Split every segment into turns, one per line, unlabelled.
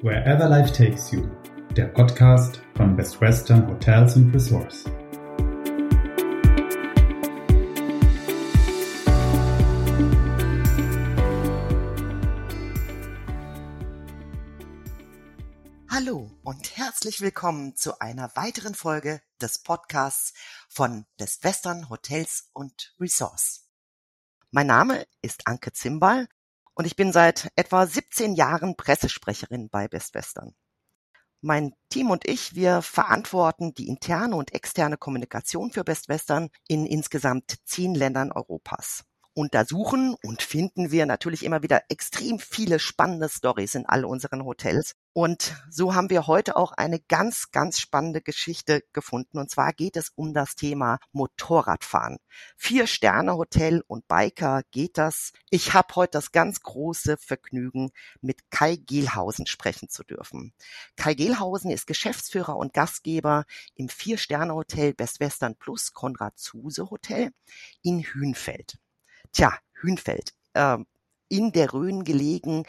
Wherever Life Takes You, der Podcast von Best Western Hotels and Resorts.
Hallo und herzlich willkommen zu einer weiteren Folge des Podcasts von Best Western Hotels und Resorts. Mein Name ist Anke Zimbal und ich bin seit etwa 17 Jahren Pressesprecherin bei Best Western. Mein Team und ich, wir verantworten die interne und externe Kommunikation für Best Western in insgesamt zehn Ländern Europas untersuchen und finden wir natürlich immer wieder extrem viele spannende Stories in all unseren Hotels. Und so haben wir heute auch eine ganz, ganz spannende Geschichte gefunden. Und zwar geht es um das Thema Motorradfahren. Vier-Sterne-Hotel und Biker geht das. Ich habe heute das ganz große Vergnügen, mit Kai Gehlhausen sprechen zu dürfen. Kai Gehlhausen ist Geschäftsführer und Gastgeber im Vier-Sterne-Hotel Best Western Plus Konrad Zuse Hotel in Hünfeld. Tja, Hünfeld. Äh, in der Rhön gelegen,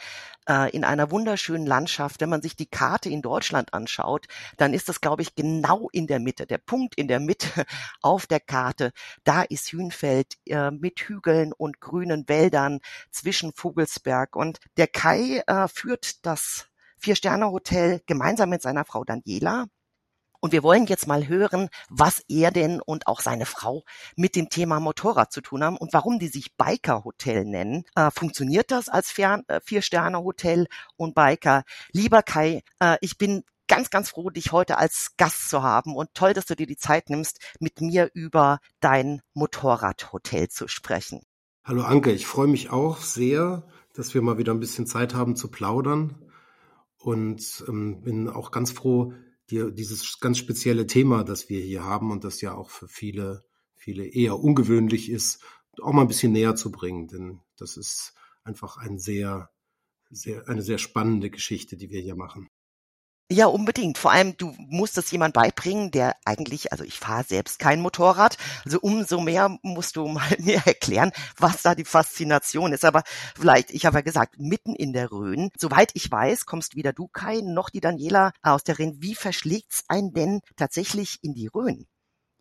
äh, in einer wunderschönen Landschaft. Wenn man sich die Karte in Deutschland anschaut, dann ist das, glaube ich, genau in der Mitte. Der Punkt in der Mitte auf der Karte, da ist Hünfeld äh, mit Hügeln und grünen Wäldern zwischen Vogelsberg. Und der Kai äh, führt das Vier-Sterne-Hotel gemeinsam mit seiner Frau Daniela und wir wollen jetzt mal hören, was er denn und auch seine Frau mit dem Thema Motorrad zu tun haben und warum die sich Biker Hotel nennen. Äh, funktioniert das als äh, Vier-Sterne-Hotel und Biker? Lieber Kai, äh, ich bin ganz, ganz froh, dich heute als Gast zu haben und toll, dass du dir die Zeit nimmst, mit mir über dein Motorradhotel zu sprechen.
Hallo Anke, ich freue mich auch sehr, dass wir mal wieder ein bisschen Zeit haben zu plaudern und ähm, bin auch ganz froh, dir dieses ganz spezielle Thema, das wir hier haben und das ja auch für viele, viele eher ungewöhnlich ist, auch mal ein bisschen näher zu bringen. Denn das ist einfach ein sehr, sehr, eine sehr spannende Geschichte, die wir hier machen.
Ja, unbedingt. Vor allem, du musst es jemand beibringen, der eigentlich, also ich fahre selbst kein Motorrad, also umso mehr musst du mal mir erklären, was da die Faszination ist. Aber vielleicht, ich habe ja gesagt, mitten in der Rhön. Soweit ich weiß, kommst weder du, Kai, noch die Daniela aus der Rhön. Wie verschlägt's einen denn tatsächlich in die Rhön?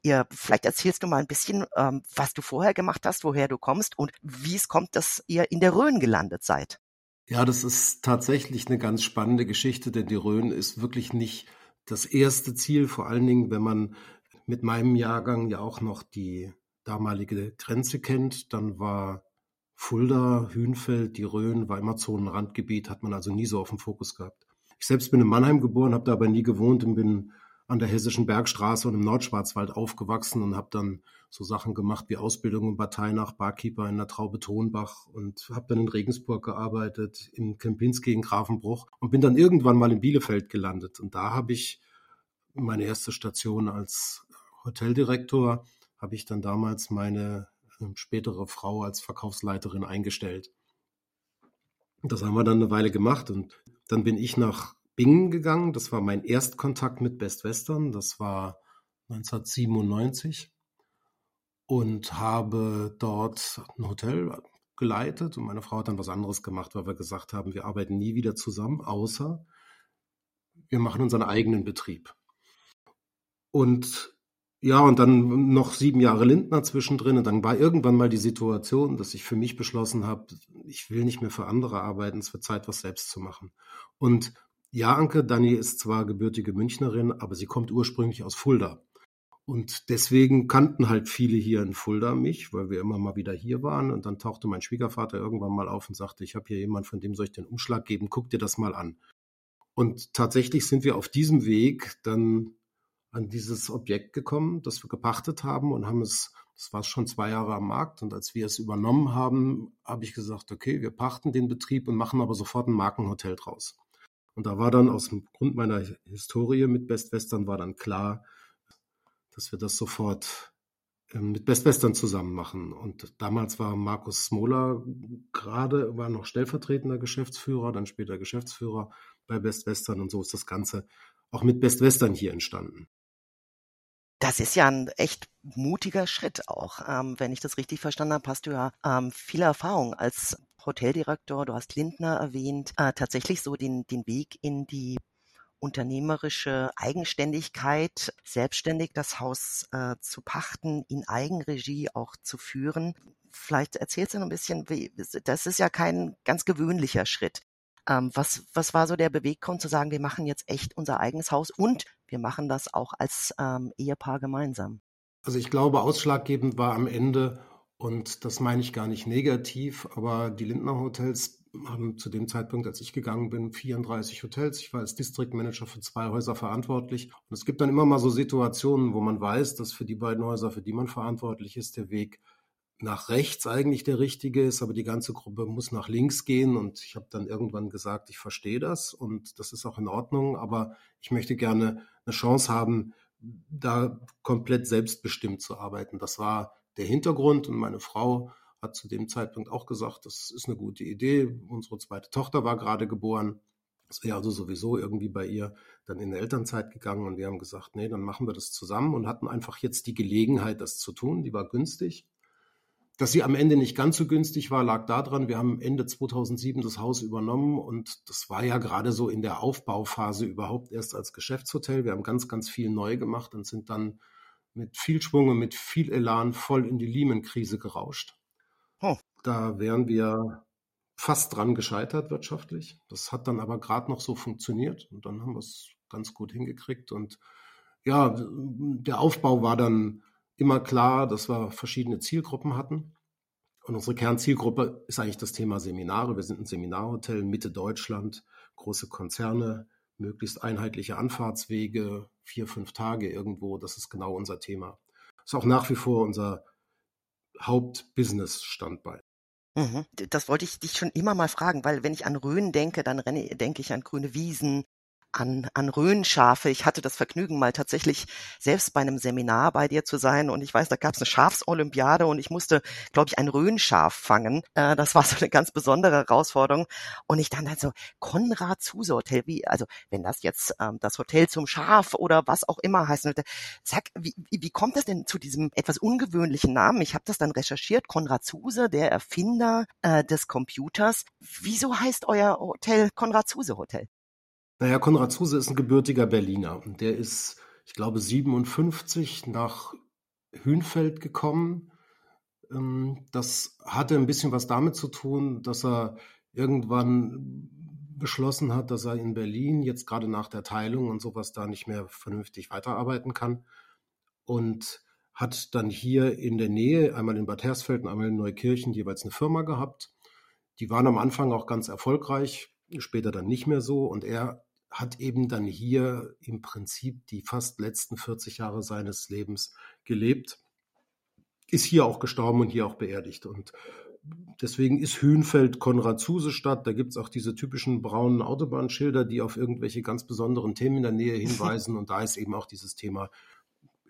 Ihr, vielleicht erzählst du mal ein bisschen, ähm, was du vorher gemacht hast, woher du kommst und wie es kommt, dass ihr in der Rhön gelandet seid.
Ja, das ist tatsächlich eine ganz spannende Geschichte, denn die Rhön ist wirklich nicht das erste Ziel, vor allen Dingen, wenn man mit meinem Jahrgang ja auch noch die damalige Grenze kennt, dann war Fulda, Hünfeld, die Rhön war immer Zonenrandgebiet, hat man also nie so auf dem Fokus gehabt. Ich selbst bin in Mannheim geboren, habe da aber nie gewohnt und bin an der Hessischen Bergstraße und im Nordschwarzwald aufgewachsen und habe dann so Sachen gemacht wie Ausbildung im Parteinach, Barkeeper in der Traube Tonbach und habe dann in Regensburg gearbeitet, in Kempinski in Grafenbruch und bin dann irgendwann mal in Bielefeld gelandet. Und da habe ich meine erste Station als Hoteldirektor, habe ich dann damals meine ähm, spätere Frau als Verkaufsleiterin eingestellt. Das haben wir dann eine Weile gemacht und dann bin ich nach Bingen gegangen. Das war mein Erstkontakt mit Best Western. Das war 1997 und habe dort ein Hotel geleitet und meine Frau hat dann was anderes gemacht, weil wir gesagt haben, wir arbeiten nie wieder zusammen, außer wir machen unseren eigenen Betrieb. Und ja, und dann noch sieben Jahre Lindner zwischendrin. Und dann war irgendwann mal die Situation, dass ich für mich beschlossen habe, ich will nicht mehr für andere arbeiten, es wird Zeit, was selbst zu machen. Und ja, Anke, Dani ist zwar gebürtige Münchnerin, aber sie kommt ursprünglich aus Fulda. Und deswegen kannten halt viele hier in Fulda mich, weil wir immer mal wieder hier waren. Und dann tauchte mein Schwiegervater irgendwann mal auf und sagte, ich habe hier jemanden, von dem soll ich den Umschlag geben, guck dir das mal an. Und tatsächlich sind wir auf diesem Weg dann an dieses Objekt gekommen, das wir gepachtet haben und haben es, das war schon zwei Jahre am Markt. Und als wir es übernommen haben, habe ich gesagt, okay, wir pachten den Betrieb und machen aber sofort ein Markenhotel draus. Und da war dann aus dem Grund meiner Historie mit Best Western war dann klar, dass wir das sofort ähm, mit Best Western zusammen machen. Und damals war Markus Smola gerade, war noch stellvertretender Geschäftsführer, dann später Geschäftsführer bei Best Western und so ist das Ganze auch mit Best Western hier entstanden.
Das ist ja ein echt mutiger Schritt auch. Ähm, wenn ich das richtig verstanden habe, hast du ja ähm, viel Erfahrung als Hoteldirektor, du hast Lindner erwähnt, äh, tatsächlich so den, den Weg in die unternehmerische Eigenständigkeit, selbstständig das Haus äh, zu pachten, in Eigenregie auch zu führen. Vielleicht erzählst du noch ein bisschen, wie, das ist ja kein ganz gewöhnlicher Schritt. Ähm, was, was war so der Beweggrund zu sagen, wir machen jetzt echt unser eigenes Haus und wir machen das auch als ähm, Ehepaar gemeinsam?
Also ich glaube, ausschlaggebend war am Ende, und das meine ich gar nicht negativ, aber die Lindner Hotels haben zu dem Zeitpunkt, als ich gegangen bin, 34 Hotels. Ich war als Distriktmanager für zwei Häuser verantwortlich. Und es gibt dann immer mal so Situationen, wo man weiß, dass für die beiden Häuser, für die man verantwortlich ist, der Weg nach rechts eigentlich der richtige ist, aber die ganze Gruppe muss nach links gehen. Und ich habe dann irgendwann gesagt, ich verstehe das und das ist auch in Ordnung, aber ich möchte gerne eine Chance haben, da komplett selbstbestimmt zu arbeiten. Das war der Hintergrund und meine Frau hat zu dem Zeitpunkt auch gesagt, das ist eine gute Idee. Unsere zweite Tochter war gerade geboren. Es wäre also sowieso irgendwie bei ihr dann in der Elternzeit gegangen und wir haben gesagt, nee, dann machen wir das zusammen und hatten einfach jetzt die Gelegenheit, das zu tun. Die war günstig. Dass sie am Ende nicht ganz so günstig war, lag daran, wir haben Ende 2007 das Haus übernommen und das war ja gerade so in der Aufbauphase überhaupt erst als Geschäftshotel. Wir haben ganz, ganz viel neu gemacht und sind dann mit viel Schwung und mit viel Elan voll in die Lehman-Krise gerauscht. Oh. Da wären wir fast dran gescheitert wirtschaftlich. Das hat dann aber gerade noch so funktioniert und dann haben wir es ganz gut hingekriegt. Und ja, der Aufbau war dann immer klar, dass wir verschiedene Zielgruppen hatten. Und unsere Kernzielgruppe ist eigentlich das Thema Seminare. Wir sind ein Seminarhotel, Mitte Deutschland, große Konzerne, möglichst einheitliche Anfahrtswege, vier, fünf Tage irgendwo. Das ist genau unser Thema. Ist auch nach wie vor unser Hauptbusiness-Standbein.
Mhm. Das wollte ich dich schon immer mal fragen, weil wenn ich an Rhön denke, dann denke ich an grüne Wiesen, an, an Rhönschafe. Ich hatte das Vergnügen, mal tatsächlich selbst bei einem Seminar bei dir zu sein. Und ich weiß, da gab es eine Schafsolympiade und ich musste, glaube ich, ein Rhönschaf fangen. Äh, das war so eine ganz besondere Herausforderung. Und ich dann halt so, Konrad Zuse Hotel, wie, also wenn das jetzt ähm, das Hotel zum Schaf oder was auch immer heißen würde, sag, wie, wie kommt das denn zu diesem etwas ungewöhnlichen Namen? Ich habe das dann recherchiert. Konrad Zuse, der Erfinder äh, des Computers. Wieso heißt euer Hotel Konrad Zuse Hotel?
Naja, Konrad Zuse ist ein gebürtiger Berliner. Der ist, ich glaube, 57 nach Hünfeld gekommen. Ähm, das hatte ein bisschen was damit zu tun, dass er irgendwann beschlossen hat, dass er in Berlin jetzt gerade nach der Teilung und sowas da nicht mehr vernünftig weiterarbeiten kann und hat dann hier in der Nähe, einmal in Bad Hersfeld und einmal in Neukirchen, jeweils eine Firma gehabt. Die waren am Anfang auch ganz erfolgreich, später dann nicht mehr so und er hat eben dann hier im Prinzip die fast letzten 40 Jahre seines Lebens gelebt, ist hier auch gestorben und hier auch beerdigt. Und deswegen ist Hünfeld Konrad-Zuse-Stadt. Da gibt es auch diese typischen braunen Autobahnschilder, die auf irgendwelche ganz besonderen Themen in der Nähe hinweisen. Und da ist eben auch dieses Thema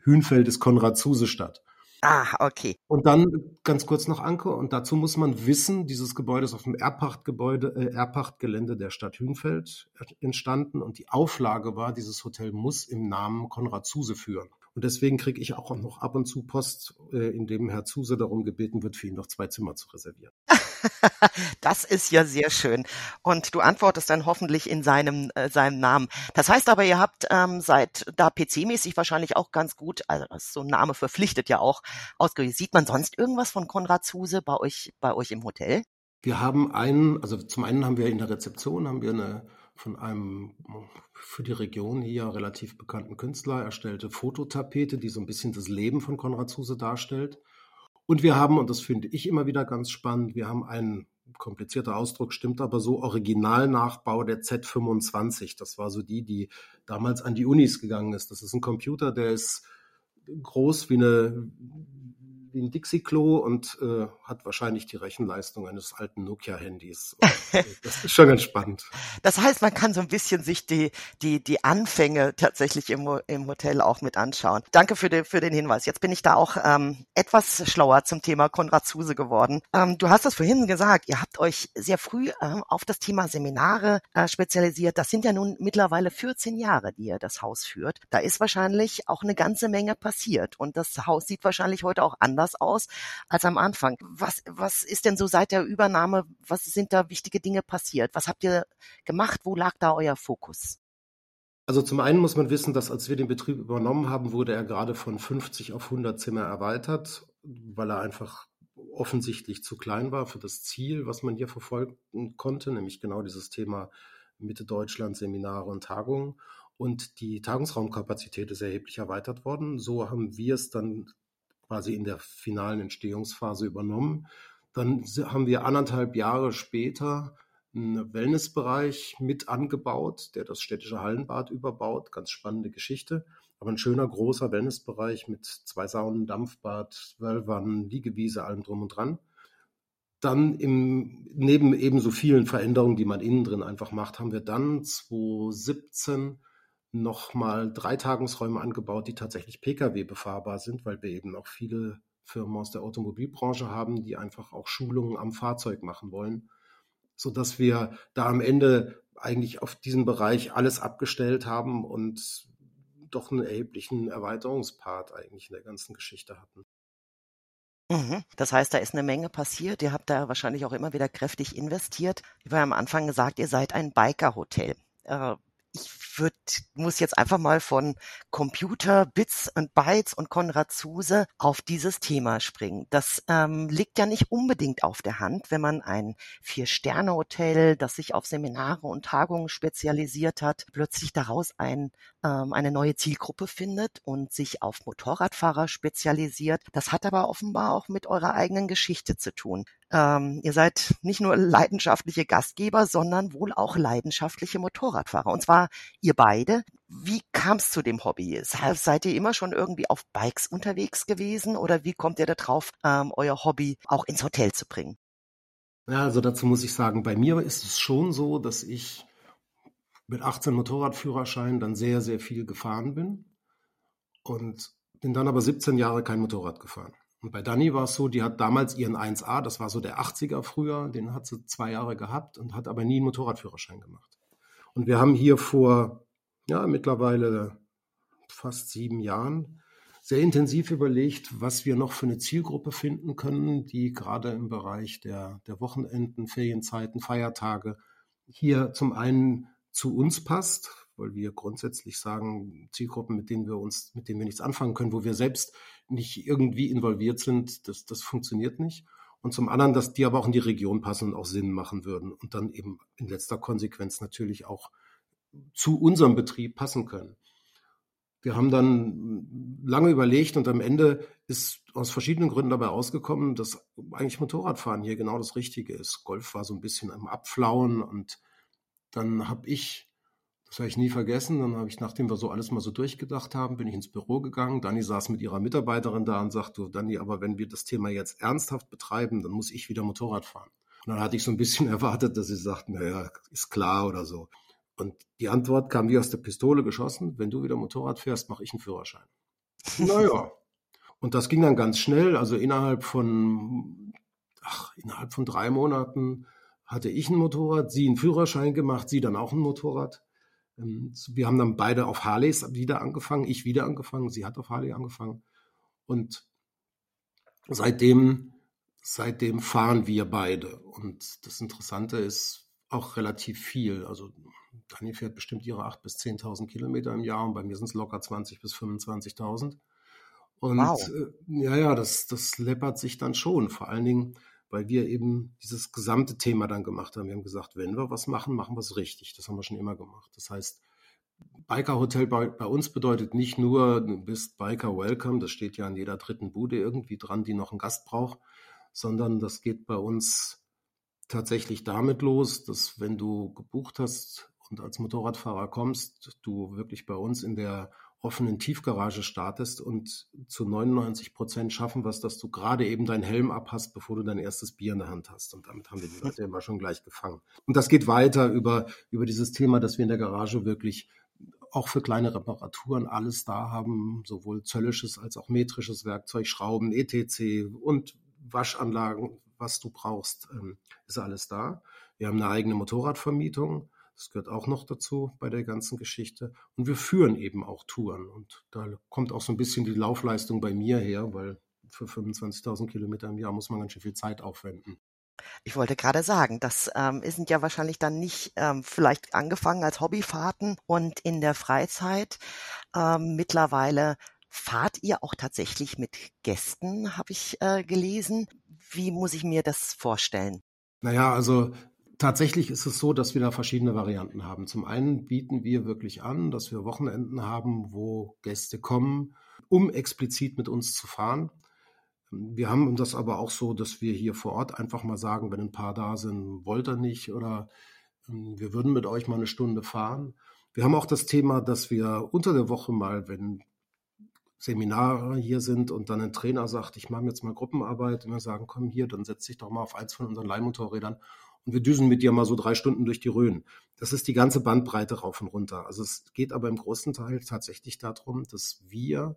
Hünfeld ist Konrad-Zuse-Stadt.
Ah, okay.
Und dann ganz kurz noch Anke. Und dazu muss man wissen, dieses Gebäude ist auf dem Erbpachtgebäude, äh, Erbpachtgelände der Stadt Hünfeld entstanden. Und die Auflage war, dieses Hotel muss im Namen Konrad Zuse führen. Und deswegen kriege ich auch noch ab und zu Post, äh, in dem Herr Zuse darum gebeten wird, für ihn noch zwei Zimmer zu reservieren.
das ist ja sehr schön. Und du antwortest dann hoffentlich in seinem, äh, seinem Namen. Das heißt aber, ihr habt ähm, seit da PC-mäßig wahrscheinlich auch ganz gut, also so ein Name verpflichtet ja auch, ausgewählt. Sieht man sonst irgendwas von Konrad Zuse bei euch, bei euch im Hotel?
Wir haben einen, also zum einen haben wir in der Rezeption haben wir eine von einem für die Region hier relativ bekannten Künstler erstellte Fototapete, die so ein bisschen das Leben von Konrad Zuse darstellt. Und wir haben, und das finde ich immer wieder ganz spannend, wir haben einen komplizierter Ausdruck, stimmt aber so, Originalnachbau der Z25. Das war so die, die damals an die Unis gegangen ist. Das ist ein Computer, der ist groß wie eine, wie ein Dixie-Klo und äh, hat wahrscheinlich die Rechenleistung eines alten Nokia-Handys. Äh, das ist schon ganz spannend.
Das heißt, man kann so ein bisschen sich die, die, die Anfänge tatsächlich im, im Hotel auch mit anschauen. Danke für den, für den Hinweis. Jetzt bin ich da auch ähm, etwas schlauer zum Thema Konrad Zuse geworden. Ähm, du hast es vorhin gesagt, ihr habt euch sehr früh ähm, auf das Thema Seminare äh, spezialisiert. Das sind ja nun mittlerweile 14 Jahre, die ihr das Haus führt. Da ist wahrscheinlich auch eine ganze Menge passiert und das Haus sieht wahrscheinlich heute auch anders anders aus als am Anfang. Was, was ist denn so seit der Übernahme, was sind da wichtige Dinge passiert? Was habt ihr gemacht? Wo lag da euer Fokus?
Also zum einen muss man wissen, dass als wir den Betrieb übernommen haben, wurde er gerade von 50 auf 100 Zimmer erweitert, weil er einfach offensichtlich zu klein war für das Ziel, was man hier verfolgen konnte, nämlich genau dieses Thema Mitte Deutschland, Seminare und Tagungen. Und die Tagungsraumkapazität ist erheblich erweitert worden. So haben wir es dann quasi in der finalen Entstehungsphase übernommen. Dann haben wir anderthalb Jahre später einen Wellnessbereich mit angebaut, der das städtische Hallenbad überbaut. Ganz spannende Geschichte. Aber ein schöner großer Wellnessbereich mit zwei Saunen, Dampfbad, Wellwannen, Liegewiese, allem drum und dran. Dann im, neben ebenso vielen Veränderungen, die man innen drin einfach macht, haben wir dann 2017 nochmal drei Tagungsräume angebaut, die tatsächlich Pkw befahrbar sind, weil wir eben auch viele Firmen aus der Automobilbranche haben, die einfach auch Schulungen am Fahrzeug machen wollen, so dass wir da am Ende eigentlich auf diesem Bereich alles abgestellt haben und doch einen erheblichen Erweiterungspart eigentlich in der ganzen Geschichte hatten.
Mhm. Das heißt, da ist eine Menge passiert. Ihr habt da wahrscheinlich auch immer wieder kräftig investiert. Ich war am Anfang gesagt, ihr seid ein Biker-Hotel. Ich würd, muss jetzt einfach mal von Computer, Bits und Bytes und Konrad Zuse auf dieses Thema springen. Das ähm, liegt ja nicht unbedingt auf der Hand, wenn man ein Vier-Sterne-Hotel, das sich auf Seminare und Tagungen spezialisiert hat, plötzlich daraus ein, ähm, eine neue Zielgruppe findet und sich auf Motorradfahrer spezialisiert. Das hat aber offenbar auch mit eurer eigenen Geschichte zu tun. Ähm, ihr seid nicht nur leidenschaftliche Gastgeber, sondern wohl auch leidenschaftliche Motorradfahrer. Und zwar ihr beide. Wie kam es zu dem Hobby? Seid ihr immer schon irgendwie auf Bikes unterwegs gewesen oder wie kommt ihr da drauf, ähm, euer Hobby auch ins Hotel zu bringen?
Ja, also dazu muss ich sagen, bei mir ist es schon so, dass ich mit 18 Motorradführerschein dann sehr, sehr viel gefahren bin und bin dann aber 17 Jahre kein Motorrad gefahren. Und bei Dani war es so, die hat damals ihren 1A, das war so der 80er früher, den hat sie zwei Jahre gehabt und hat aber nie einen Motorradführerschein gemacht. Und wir haben hier vor, ja, mittlerweile fast sieben Jahren sehr intensiv überlegt, was wir noch für eine Zielgruppe finden können, die gerade im Bereich der, der Wochenenden, Ferienzeiten, Feiertage hier zum einen zu uns passt, weil wir grundsätzlich sagen, Zielgruppen, mit denen wir uns, mit denen wir nichts anfangen können, wo wir selbst nicht irgendwie involviert sind, das, das funktioniert nicht. Und zum anderen, dass die aber auch in die Region passen und auch Sinn machen würden und dann eben in letzter Konsequenz natürlich auch zu unserem Betrieb passen können. Wir haben dann lange überlegt und am Ende ist aus verschiedenen Gründen dabei ausgekommen, dass eigentlich Motorradfahren hier genau das Richtige ist. Golf war so ein bisschen am Abflauen und dann habe ich das habe ich nie vergessen. Dann habe ich, nachdem wir so alles mal so durchgedacht haben, bin ich ins Büro gegangen. Dani saß mit ihrer Mitarbeiterin da und sagte, Dani, aber wenn wir das Thema jetzt ernsthaft betreiben, dann muss ich wieder Motorrad fahren. Und dann hatte ich so ein bisschen erwartet, dass sie sagt, naja, ist klar oder so. Und die Antwort kam wie aus der Pistole geschossen, wenn du wieder Motorrad fährst, mache ich einen Führerschein. naja. Und das ging dann ganz schnell. Also innerhalb von, ach, innerhalb von drei Monaten hatte ich ein Motorrad, sie einen Führerschein gemacht, sie dann auch ein Motorrad. Ähm, wir haben dann beide auf Harleys wieder angefangen, ich wieder angefangen, sie hat auf Harley angefangen. Und seitdem, seitdem fahren wir beide. Und das Interessante ist auch relativ viel. Also Dani fährt bestimmt ihre 8.000 bis 10.000 Kilometer im Jahr und bei mir sind es locker 20.000 bis 25.000. Und wow. äh, ja, ja, das, das läppert sich dann schon. Vor allen Dingen, weil wir eben dieses gesamte Thema dann gemacht haben. Wir haben gesagt, wenn wir was machen, machen wir es richtig. Das haben wir schon immer gemacht. Das heißt, Biker Hotel bei, bei, uns bedeutet nicht nur, du bist Biker Welcome, das steht ja an jeder dritten Bude irgendwie dran, die noch einen Gast braucht, sondern das geht bei uns tatsächlich damit los, dass wenn du gebucht hast und als Motorradfahrer kommst, du wirklich bei uns in der offenen Tiefgarage startest und zu 99 Prozent schaffen wirst, dass du gerade eben deinen Helm abhast, bevor du dein erstes Bier in der Hand hast. Und damit haben wir die Leute immer schon gleich gefangen. Und das geht weiter über, über dieses Thema, dass wir in der Garage wirklich auch für kleine Reparaturen alles da haben, sowohl zöllisches als auch metrisches Werkzeug, Schrauben, ETC und Waschanlagen, was du brauchst, ähm, ist alles da. Wir haben eine eigene Motorradvermietung das gehört auch noch dazu bei der ganzen Geschichte. Und wir führen eben auch Touren. Und da kommt auch so ein bisschen die Laufleistung bei mir her, weil für 25.000 Kilometer im Jahr muss man ganz schön viel Zeit aufwenden.
Ich wollte gerade sagen, das ähm, sind ja wahrscheinlich dann nicht ähm, vielleicht angefangen als Hobbyfahrten und in der Freizeit ähm, mittlerweile fahrt ihr auch tatsächlich mit Gästen, habe ich äh, gelesen. Wie muss ich mir das vorstellen?
Naja, also tatsächlich ist es so, dass wir da verschiedene Varianten haben. Zum einen bieten wir wirklich an, dass wir Wochenenden haben, wo Gäste kommen, um explizit mit uns zu fahren. Wir haben das aber auch so, dass wir hier vor Ort einfach mal sagen, wenn ein paar da sind, wollt ihr nicht oder ähm, wir würden mit euch mal eine Stunde fahren. Wir haben auch das Thema, dass wir unter der Woche mal, wenn Seminare hier sind und dann ein Trainer sagt, ich mache jetzt mal Gruppenarbeit und wir sagen, komm hier, dann setz dich doch mal auf eins von unseren Leihmotorrädern und wir düsen mit dir mal so drei Stunden durch die Rhön. Das ist die ganze Bandbreite rauf und runter. Also es geht aber im großen Teil tatsächlich darum, dass wir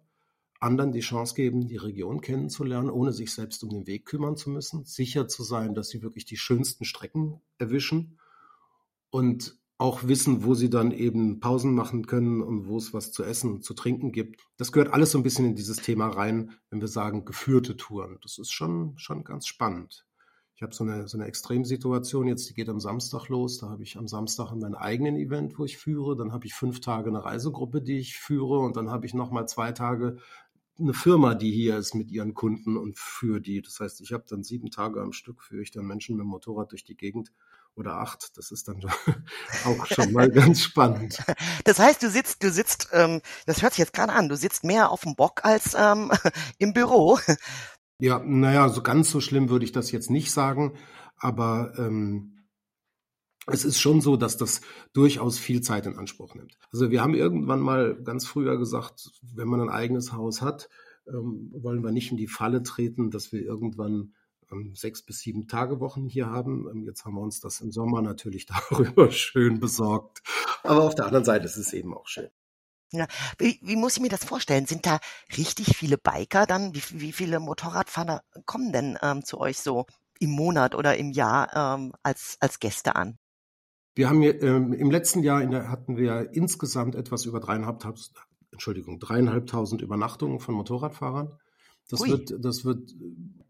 anderen die Chance geben, die Region kennenzulernen, ohne sich selbst um den Weg kümmern zu müssen, sicher zu sein, dass sie wirklich die schönsten Strecken erwischen und auch wissen, wo sie dann eben Pausen machen können und wo es was zu essen und zu trinken gibt. Das gehört alles so ein bisschen in dieses Thema rein, wenn wir sagen geführte Touren. Das ist schon, schon ganz spannend. Ich habe so eine, so eine Extremsituation jetzt, die geht am Samstag los. Da habe ich am Samstag mein eigenen Event, wo ich führe. Dann habe ich fünf Tage eine Reisegruppe, die ich führe. Und dann habe ich nochmal zwei Tage eine Firma, die hier ist mit ihren Kunden und für die. Das heißt, ich habe dann sieben Tage am Stück, führe ich dann Menschen mit dem Motorrad durch die Gegend oder acht. Das ist dann auch schon mal ganz spannend.
Das heißt, du sitzt, du sitzt, ähm, das hört sich jetzt gerade an, du sitzt mehr auf dem Bock als ähm, im Büro.
Ja, naja, so ganz so schlimm würde ich das jetzt nicht sagen, aber ähm, es ist schon so, dass das durchaus viel Zeit in Anspruch nimmt. Also wir haben irgendwann mal ganz früher gesagt, wenn man ein eigenes Haus hat, ähm, wollen wir nicht in die Falle treten, dass wir irgendwann ähm, sechs bis sieben Tage Wochen hier haben. Ähm, jetzt haben wir uns das im Sommer natürlich darüber schön besorgt. Aber auf der anderen Seite ist es eben auch schön.
Ja, wie, wie muss ich mir das vorstellen? Sind da richtig viele Biker dann? Wie, wie viele Motorradfahrer kommen denn ähm, zu euch so im Monat oder im Jahr ähm, als, als Gäste an?
Wir haben hier, ähm, im letzten Jahr der, hatten wir insgesamt etwas über dreieinhalbtausend, Entschuldigung, dreieinhalbtausend Übernachtungen von Motorradfahrern. Das wird, das wird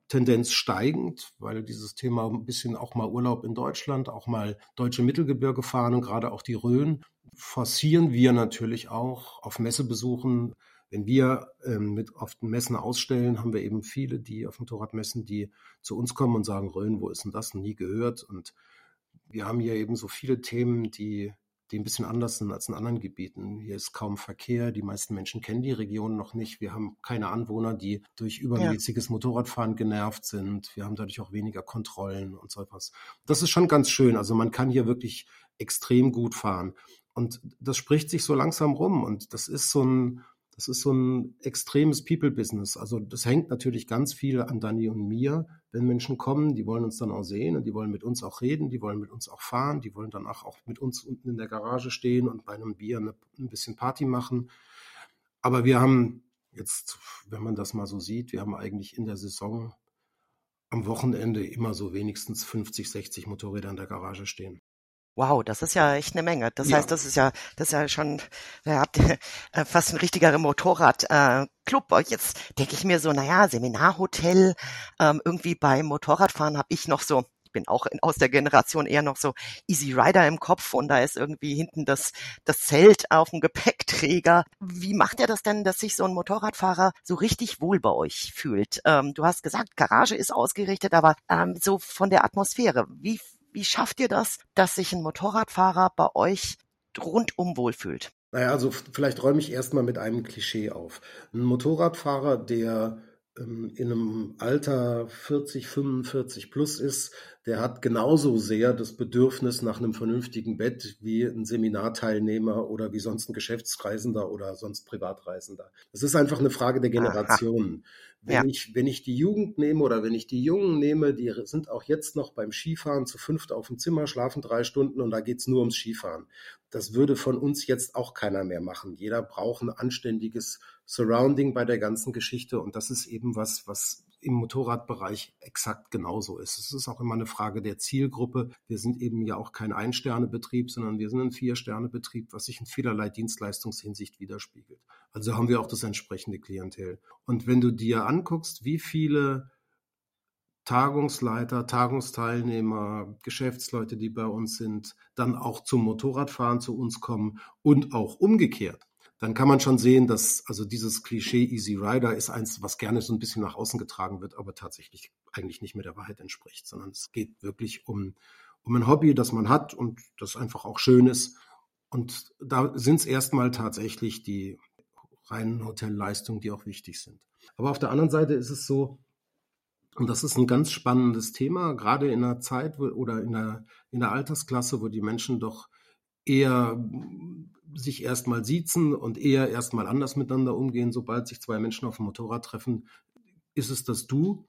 Tendenz steigend, weil dieses Thema ein bisschen auch mal Urlaub in Deutschland, auch mal deutsche Mittelgebirge fahren und gerade auch die Rhön forcieren wir natürlich auch auf Messebesuchen. Wenn wir ähm, mit auf den Messen ausstellen, haben wir eben viele, die auf Motorradmessen, die zu uns kommen und sagen, Rhön, wo ist denn das? Nie gehört. Und wir haben hier eben so viele Themen, die, die ein bisschen anders sind als in anderen Gebieten. Hier ist kaum Verkehr, die meisten Menschen kennen die Region noch nicht. Wir haben keine Anwohner, die durch übermäßiges ja. Motorradfahren genervt sind. Wir haben dadurch auch weniger Kontrollen und so etwas. Das ist schon ganz schön. Also man kann hier wirklich extrem gut fahren. Und das spricht sich so langsam rum. Und das ist so ein, das ist so ein extremes People-Business. Also das hängt natürlich ganz viel an Dani und mir. Wenn Menschen kommen, die wollen uns dann auch sehen und die wollen mit uns auch reden, die wollen mit uns auch fahren, die wollen danach auch mit uns unten in der Garage stehen und bei einem Bier eine, ein bisschen Party machen. Aber wir haben jetzt, wenn man das mal so sieht, wir haben eigentlich in der Saison am Wochenende immer so wenigstens 50, 60 Motorräder in der Garage stehen.
Wow, das ist ja echt eine Menge. Das ja. heißt, das ist ja, das ist ja schon, da habt ihr äh, fast ein richtiger Motorradclub. Äh, Jetzt denke ich mir so, naja, Seminarhotel, ähm, irgendwie beim Motorradfahren habe ich noch so, ich bin auch in, aus der Generation eher noch so Easy Rider im Kopf und da ist irgendwie hinten das, das Zelt auf dem Gepäckträger. Wie macht er das denn, dass sich so ein Motorradfahrer so richtig wohl bei euch fühlt? Ähm, du hast gesagt, Garage ist ausgerichtet, aber ähm, so von der Atmosphäre, wie wie schafft ihr das, dass sich ein Motorradfahrer bei euch rundum wohlfühlt?
Naja, also vielleicht räume ich erstmal mit einem Klischee auf. Ein Motorradfahrer, der ähm, in einem Alter 40, 45 plus ist, der hat genauso sehr das Bedürfnis nach einem vernünftigen Bett wie ein Seminarteilnehmer oder wie sonst ein Geschäftsreisender oder sonst Privatreisender. Es ist einfach eine Frage der Generationen. Wenn, ja. ich, wenn ich die Jugend nehme oder wenn ich die Jungen nehme, die sind auch jetzt noch beim Skifahren zu fünft auf dem Zimmer, schlafen drei Stunden und da geht's nur ums Skifahren. Das würde von uns jetzt auch keiner mehr machen. Jeder braucht ein anständiges Surrounding bei der ganzen Geschichte und das ist eben was, was im Motorradbereich exakt genauso ist. Es ist auch immer eine Frage der Zielgruppe. Wir sind eben ja auch kein Ein-Sterne-Betrieb, sondern wir sind ein Vier-Sterne-Betrieb, was sich in vielerlei Dienstleistungshinsicht widerspiegelt. Also haben wir auch das entsprechende Klientel. Und wenn du dir anguckst, wie viele Tagungsleiter, Tagungsteilnehmer, Geschäftsleute, die bei uns sind, dann auch zum Motorradfahren zu uns kommen und auch umgekehrt dann kann man schon sehen, dass also dieses Klischee Easy Rider ist eins, was gerne so ein bisschen nach außen getragen wird, aber tatsächlich eigentlich nicht mehr der Wahrheit entspricht, sondern es geht wirklich um, um ein Hobby, das man hat und das einfach auch schön ist. Und da sind es erstmal tatsächlich die reinen Hotelleistungen, die auch wichtig sind. Aber auf der anderen Seite ist es so, und das ist ein ganz spannendes Thema, gerade in einer Zeit wo, oder in der, in der Altersklasse, wo die Menschen doch eher sich erstmal siezen und eher erstmal anders miteinander umgehen. Sobald sich zwei Menschen auf dem Motorrad treffen, ist es das Du.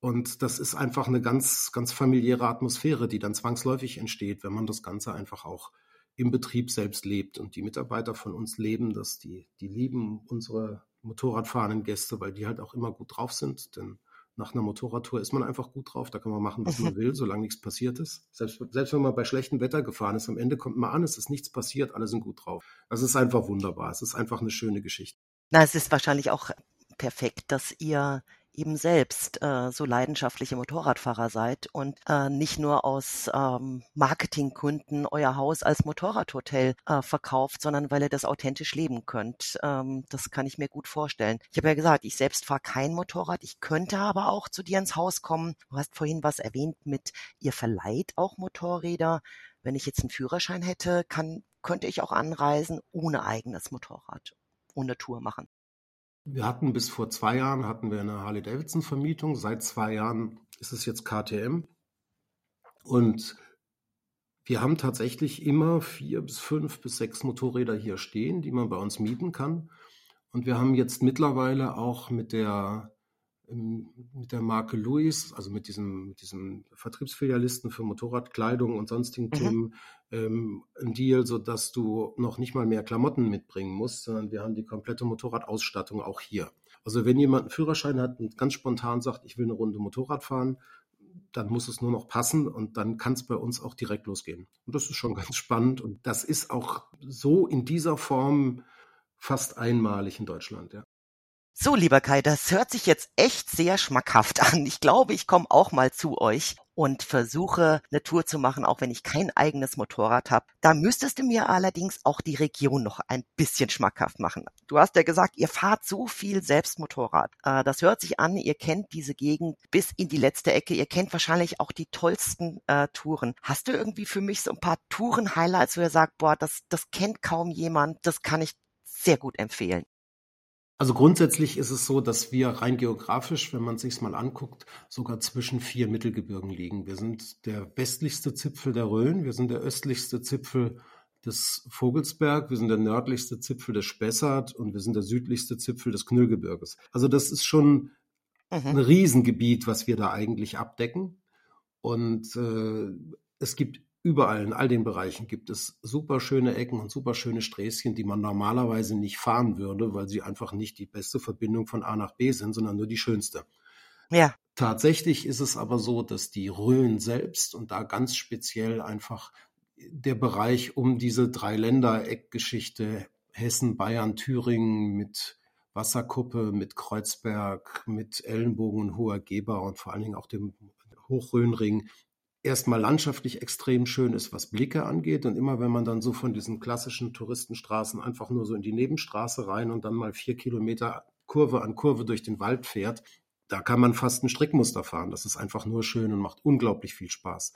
Und das ist einfach eine ganz, ganz familiäre Atmosphäre, die dann zwangsläufig entsteht, wenn man das Ganze einfach auch im Betrieb selbst lebt. Und die Mitarbeiter von uns leben das, die, die lieben unsere Motorradfahrenden Gäste, weil die halt auch immer gut drauf sind. Denn nach einer Motorradtour ist man einfach gut drauf, da kann man machen, was man will, solange nichts passiert ist. Selbst, selbst wenn man bei schlechtem Wetter gefahren ist, am Ende kommt man an, es ist nichts passiert, alle sind gut drauf. Das ist einfach wunderbar. Es ist einfach eine schöne Geschichte.
Na, es ist wahrscheinlich auch perfekt, dass ihr eben selbst äh, so leidenschaftliche Motorradfahrer seid und äh, nicht nur aus ähm, Marketinggründen euer Haus als Motorradhotel äh, verkauft, sondern weil ihr das authentisch leben könnt. Ähm, das kann ich mir gut vorstellen. Ich habe ja gesagt, ich selbst fahre kein Motorrad. Ich könnte aber auch zu dir ins Haus kommen. Du hast vorhin was erwähnt mit, ihr verleiht auch Motorräder. Wenn ich jetzt einen Führerschein hätte, kann, könnte ich auch anreisen ohne eigenes Motorrad, ohne Tour machen.
Wir hatten bis vor zwei Jahren hatten wir eine Harley-Davidson-Vermietung. Seit zwei Jahren ist es jetzt KTM. Und wir haben tatsächlich immer vier bis fünf bis sechs Motorräder hier stehen, die man bei uns mieten kann. Und wir haben jetzt mittlerweile auch mit der mit der Marke Louis, also mit diesem, mit diesem Vertriebsfilialisten für Motorradkleidung und sonstigen mhm. Themen, ähm, ein Deal, sodass du noch nicht mal mehr Klamotten mitbringen musst, sondern wir haben die komplette Motorradausstattung auch hier. Also wenn jemand einen Führerschein hat und ganz spontan sagt, ich will eine Runde Motorrad fahren, dann muss es nur noch passen und dann kann es bei uns auch direkt losgehen. Und das ist schon ganz spannend und das ist auch so in dieser Form fast einmalig in Deutschland, ja.
So, lieber Kai, das hört sich jetzt echt sehr schmackhaft an. Ich glaube, ich komme auch mal zu euch und versuche eine Tour zu machen, auch wenn ich kein eigenes Motorrad habe. Da müsstest du mir allerdings auch die Region noch ein bisschen schmackhaft machen. Du hast ja gesagt, ihr fahrt so viel selbst Motorrad. Äh, das hört sich an, ihr kennt diese Gegend bis in die letzte Ecke. Ihr kennt wahrscheinlich auch die tollsten äh, Touren. Hast du irgendwie für mich so ein paar Touren-Highlights, wo ihr sagt, boah, das, das kennt kaum jemand, das kann ich sehr gut empfehlen?
Also grundsätzlich ist es so, dass wir rein geografisch, wenn man sich mal anguckt, sogar zwischen vier Mittelgebirgen liegen. Wir sind der westlichste Zipfel der Rhön, wir sind der östlichste Zipfel des Vogelsberg, wir sind der nördlichste Zipfel des Spessart und wir sind der südlichste Zipfel des Knüllgebirges. Also das ist schon mhm. ein Riesengebiet, was wir da eigentlich abdecken. Und äh, es gibt Überall in all den Bereichen gibt es super schöne Ecken und super schöne Sträßchen, die man normalerweise nicht fahren würde, weil sie einfach nicht die beste Verbindung von A nach B sind, sondern nur die schönste.
Ja.
Tatsächlich ist es aber so, dass die Rhön selbst und da ganz speziell einfach der Bereich um diese drei Länder-Eckgeschichte Hessen, Bayern, Thüringen mit Wasserkuppe, mit Kreuzberg, mit Ellenbogen und Hoher Geber und vor allen Dingen auch dem Hochrhönring erstmal landschaftlich extrem schön ist, was Blicke angeht. Und immer wenn man dann so von diesen klassischen Touristenstraßen einfach nur so in die Nebenstraße rein und dann mal vier Kilometer Kurve an Kurve durch den Wald fährt, da kann man fast ein Strickmuster fahren. Das ist einfach nur schön und macht unglaublich viel Spaß.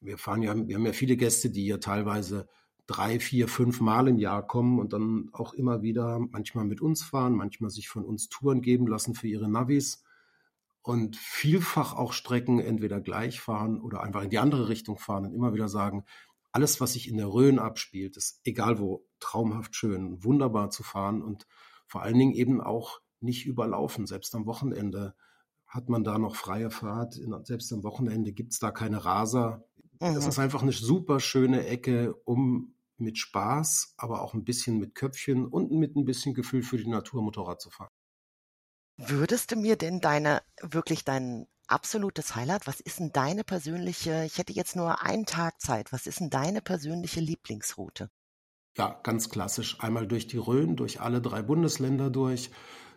Wir fahren ja, wir haben ja viele Gäste, die ja teilweise drei, vier, fünf Mal im Jahr kommen und dann auch immer wieder manchmal mit uns fahren, manchmal sich von uns Touren geben lassen für ihre Navis und vielfach auch Strecken entweder gleich fahren oder einfach in die andere Richtung fahren und immer wieder sagen, alles, was sich in der Rhön abspielt, ist egal wo, traumhaft schön, wunderbar zu fahren und vor allen Dingen eben auch nicht überlaufen. Selbst am Wochenende hat man da noch freie Fahrt. Selbst am Wochenende gibt's da keine Raser. Mhm. Das ist einfach eine super schöne Ecke, um mit Spaß, aber auch ein bisschen mit Köpfchen und mit ein bisschen Gefühl für die Natur Motorrad zu fahren.
Würdest du mir denn deine, wirklich dein absolutes Highlight, was ist denn deine persönliche, ich hätte jetzt nur einen Tag Zeit, was ist denn deine persönliche Lieblingsroute?
Ja, ganz klassisch. Einmal durch die Rhön, durch alle drei Bundesländer durch.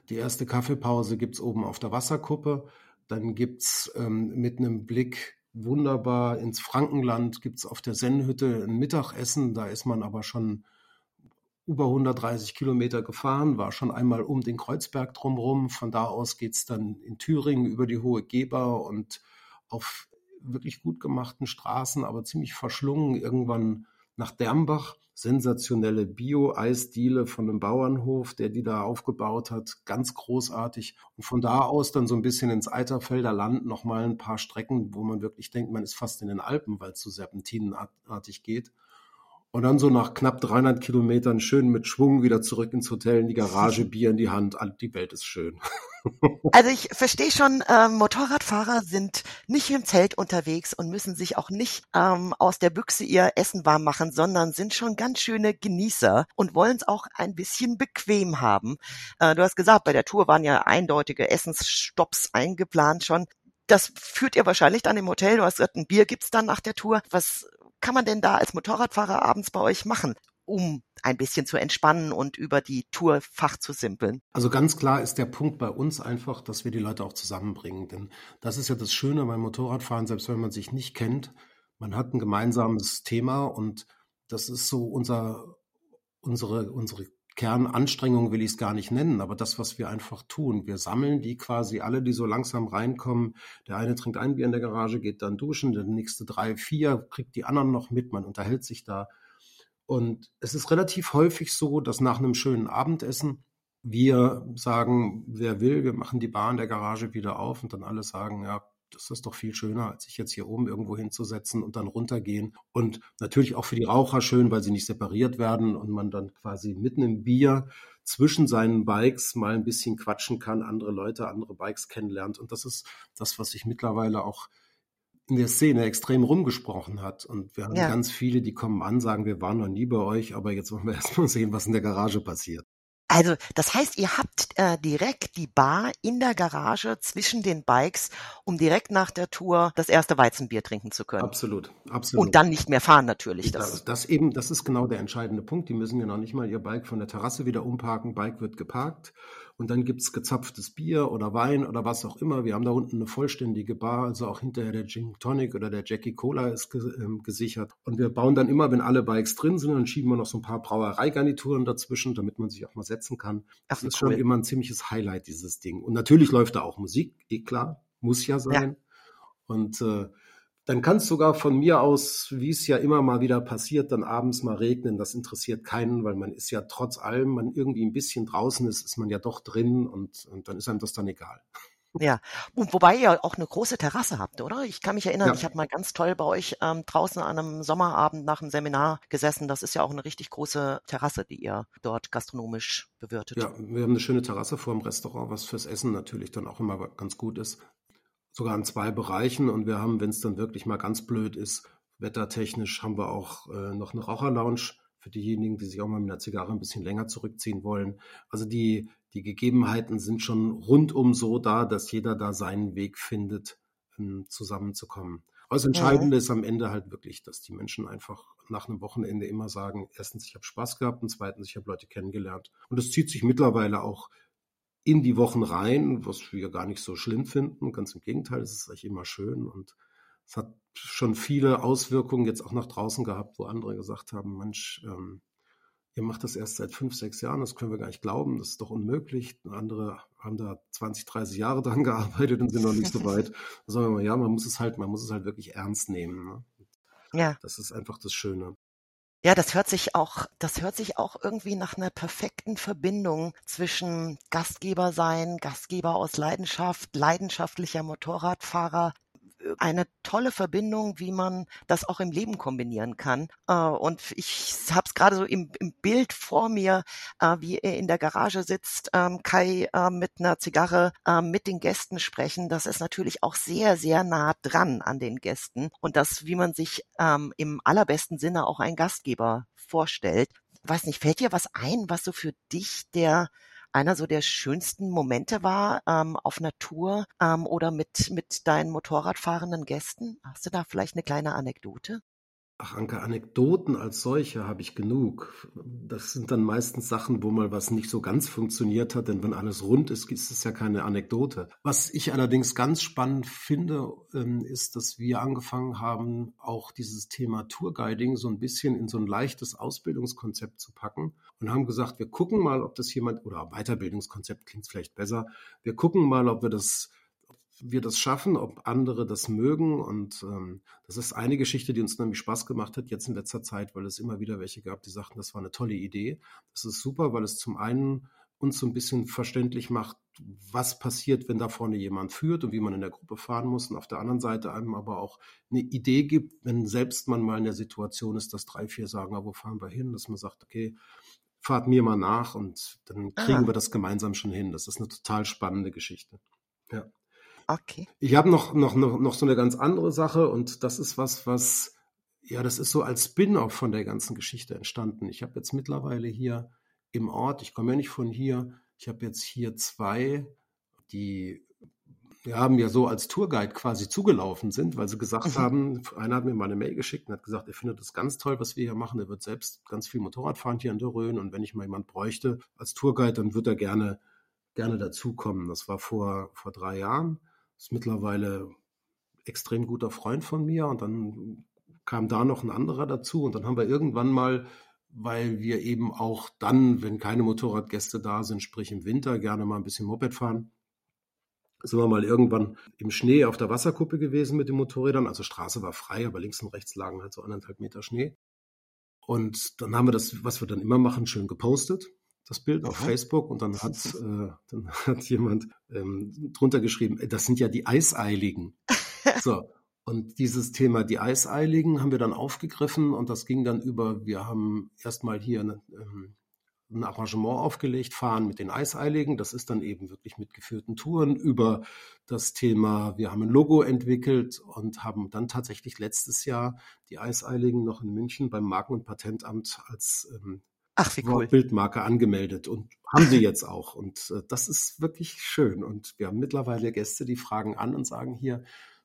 Die erste Kaffeepause gibt's oben auf der Wasserkuppe. Dann gibt's ähm, mit einem Blick wunderbar ins Frankenland, gibt's auf der Sennhütte ein Mittagessen. Da ist man aber schon über 130 Kilometer gefahren, war schon einmal um den Kreuzberg drumherum. Von da aus geht's dann in Thüringen über die Hohe Geber und auf wirklich gut gemachten Straßen, aber ziemlich verschlungen, irgendwann nach Dermbach. Sensationelle Bio-Eisdiele von einem Bauernhof, der die da aufgebaut hat. Ganz großartig. Und von da aus dann so ein bisschen ins Eiterfelder Land nochmal ein paar Strecken, wo man wirklich denkt, man ist fast in den Alpen, weil es so serpentinenartig geht. Und dann so nach knapp 300 Kilometern schön mit Schwung wieder zurück ins Hotel, in die Garage, Bier in die Hand. Die Welt ist schön.
Also ich verstehe schon, äh, Motorradfahrer sind nicht im Zelt unterwegs und müssen sich auch nicht ähm, aus der Büchse ihr Essen warm machen, sondern sind schon ganz schöne Genießer und wollen es auch ein bisschen bequem haben. Äh, du hast gesagt, bei der Tour waren ja eindeutige Essensstopps eingeplant schon. Das führt ihr wahrscheinlich dann im Hotel. Du hast gesagt, ein Bier gibt's dann nach der Tour. Was kann man denn da als Motorradfahrer abends bei euch machen? um ein bisschen zu entspannen und über die Tour Fach zu simpeln.
Also ganz klar ist der Punkt bei uns einfach, dass wir die Leute auch zusammenbringen. Denn das ist ja das Schöne beim Motorradfahren, selbst wenn man sich nicht kennt, man hat ein gemeinsames Thema und das ist so unser, unsere, unsere Kernanstrengung will ich es gar nicht nennen, aber das, was wir einfach tun, wir sammeln die quasi alle, die so langsam reinkommen. Der eine trinkt ein Bier in der Garage, geht dann duschen, der nächste drei, vier, kriegt die anderen noch mit, man unterhält sich da. Und es ist relativ häufig so, dass nach einem schönen Abendessen wir sagen, wer will, wir machen die Bar in der Garage wieder auf und dann alle sagen, ja, das ist doch viel schöner, als sich jetzt hier oben irgendwo hinzusetzen und dann runtergehen. Und natürlich auch für die Raucher schön, weil sie nicht separiert werden und man dann quasi mitten im Bier zwischen seinen Bikes mal ein bisschen quatschen kann, andere Leute, andere Bikes kennenlernt. Und das ist das, was sich mittlerweile auch in der Szene extrem rumgesprochen hat. Und wir haben ja. ganz viele, die kommen an, sagen, wir waren noch nie bei euch, aber jetzt wollen wir erst mal sehen, was in der Garage passiert.
Also, das heißt, ihr habt äh, direkt die Bar in der Garage zwischen den Bikes, um direkt nach der Tour das erste Weizenbier trinken zu können.
Absolut, absolut.
Und dann nicht mehr fahren natürlich.
Das, das, das eben, das ist genau der entscheidende Punkt. Die müssen ja noch nicht mal ihr Bike von der Terrasse wieder umparken. Bike wird geparkt und dann gibt's gezapftes Bier oder Wein oder was auch immer. Wir haben da unten eine vollständige Bar, also auch hinterher der Gin Tonic oder der Jackie Cola ist ge äh, gesichert. Und wir bauen dann immer, wenn alle Bikes drin sind, dann schieben wir noch so ein paar Brauereigarnituren dazwischen, damit man sich auch mal setzen kann. Das Ach, ist cool. schon immer ein ziemliches Highlight, dieses Ding. Und natürlich läuft da auch Musik, eh klar, muss ja sein. Ja. Und äh, dann kann es sogar von mir aus, wie es ja immer mal wieder passiert, dann abends mal regnen. Das interessiert keinen, weil man ist ja trotz allem, man irgendwie ein bisschen draußen ist, ist man ja doch drin und, und dann ist einem das dann egal.
Ja, und wobei ihr auch eine große Terrasse habt, oder? Ich kann mich erinnern, ja. ich habe mal ganz toll bei euch ähm, draußen an einem Sommerabend nach einem Seminar gesessen. Das ist ja auch eine richtig große Terrasse, die ihr dort gastronomisch bewirtet.
Ja, wir haben eine schöne Terrasse vor dem Restaurant, was fürs Essen natürlich dann auch immer ganz gut ist sogar in zwei Bereichen. Und wir haben, wenn es dann wirklich mal ganz blöd ist, wettertechnisch haben wir auch äh, noch eine Raucherlounge für diejenigen, die sich auch mal mit einer Zigarre ein bisschen länger zurückziehen wollen. Also die, die Gegebenheiten sind schon rundum so da, dass jeder da seinen Weg findet, ähm, zusammenzukommen. Aber das Entscheidende ja. ist am Ende halt wirklich, dass die Menschen einfach nach einem Wochenende immer sagen, erstens, ich habe Spaß gehabt und zweitens, ich habe Leute kennengelernt. Und es zieht sich mittlerweile auch in die Wochen rein, was wir gar nicht so schlimm finden. Ganz im Gegenteil, es ist eigentlich immer schön und es hat schon viele Auswirkungen jetzt auch nach draußen gehabt, wo andere gesagt haben, Mensch, ähm, ihr macht das erst seit fünf, sechs Jahren, das können wir gar nicht glauben, das ist doch unmöglich. Andere haben da 20, 30 Jahre dran gearbeitet und sind noch nicht so weit. Da sagen wir mal, ja, man muss es halt, man muss es halt wirklich ernst nehmen. Ne? Ja. Das ist einfach das Schöne.
Ja, das hört sich auch, das hört sich auch irgendwie nach einer perfekten Verbindung zwischen Gastgeber sein, Gastgeber aus Leidenschaft, leidenschaftlicher Motorradfahrer, eine tolle Verbindung, wie man das auch im Leben kombinieren kann. Äh, und ich habe es gerade so im, im, Bild vor mir, äh, wie er in der Garage sitzt, ähm, Kai äh, mit einer Zigarre mit den Gästen sprechen. Das ist natürlich auch sehr, sehr nah dran an den Gästen. Und das, wie man sich ähm, im allerbesten Sinne auch ein Gastgeber vorstellt. Weiß nicht, fällt dir was ein, was so für dich der einer so der schönsten Momente war ähm, auf Tour ähm, oder mit, mit deinen Motorradfahrenden Gästen? Hast du da vielleicht eine kleine Anekdote?
Ach, Anke, Anekdoten als solche habe ich genug. Das sind dann meistens Sachen, wo mal was nicht so ganz funktioniert hat, denn wenn alles rund ist, ist es ja keine Anekdote. Was ich allerdings ganz spannend finde, ähm, ist, dass wir angefangen haben, auch dieses Thema Tourguiding so ein bisschen in so ein leichtes Ausbildungskonzept zu packen und haben gesagt, wir gucken mal, ob das jemand, oder Weiterbildungskonzept klingt vielleicht besser, wir gucken mal, ob wir das wir das schaffen, ob andere das mögen. Und ähm, das ist eine Geschichte, die uns nämlich Spaß gemacht hat jetzt in letzter Zeit, weil es immer wieder welche gab, die sagten, das war eine tolle Idee. Das ist super, weil es zum einen uns so ein bisschen verständlich macht, was passiert, wenn da vorne jemand führt und wie man in der Gruppe fahren muss. Und auf der anderen Seite einem aber auch eine Idee gibt, wenn selbst man mal in der Situation ist, dass drei, vier sagen, ah, wo fahren wir hin, dass man sagt, okay, fahrt mir mal nach und dann kriegen ah. wir das gemeinsam schon hin. Das ist eine total spannende Geschichte. Ja.
Okay.
Ich habe noch, noch, noch, noch so eine ganz andere Sache und das ist was, was, ja, das ist so als Spin-off von der ganzen Geschichte entstanden. Ich habe jetzt mittlerweile hier im Ort, ich komme ja nicht von hier, ich habe jetzt hier zwei, die wir haben ja so als Tourguide quasi zugelaufen sind, weil sie gesagt mhm. haben, einer hat mir mal eine Mail geschickt und hat gesagt, er findet das ganz toll, was wir hier machen. Er wird selbst ganz viel Motorrad fahren hier in der Rhön und wenn ich mal jemand bräuchte als Tourguide, dann wird er gerne, gerne dazukommen. Das war vor, vor drei Jahren ist mittlerweile extrem guter Freund von mir und dann kam da noch ein anderer dazu und dann haben wir irgendwann mal, weil wir eben auch dann, wenn keine Motorradgäste da sind, sprich im Winter, gerne mal ein bisschen Moped fahren, sind wir mal irgendwann im Schnee auf der Wasserkuppe gewesen mit den Motorrädern. Also Straße war frei, aber links und rechts lagen halt so anderthalb Meter Schnee. Und dann haben wir das, was wir dann immer machen, schön gepostet das Bild auf Facebook und dann hat, äh, dann hat jemand ähm, drunter geschrieben, das sind ja die Eiseiligen. So. Und dieses Thema, die Eiseiligen, haben wir dann aufgegriffen und das ging dann über, wir haben erstmal hier eine, ähm, ein Arrangement aufgelegt, fahren mit den Eiseiligen. Das ist dann eben wirklich mit geführten Touren über das Thema, wir haben ein Logo entwickelt und haben dann tatsächlich letztes Jahr die Eiseiligen noch in München beim Marken- und Patentamt als ähm,
Ach, wie cool.
Bildmarke angemeldet und haben sie jetzt auch. Und äh, das ist wirklich schön. Und wir haben mittlerweile Gäste, die fragen an und sagen hier,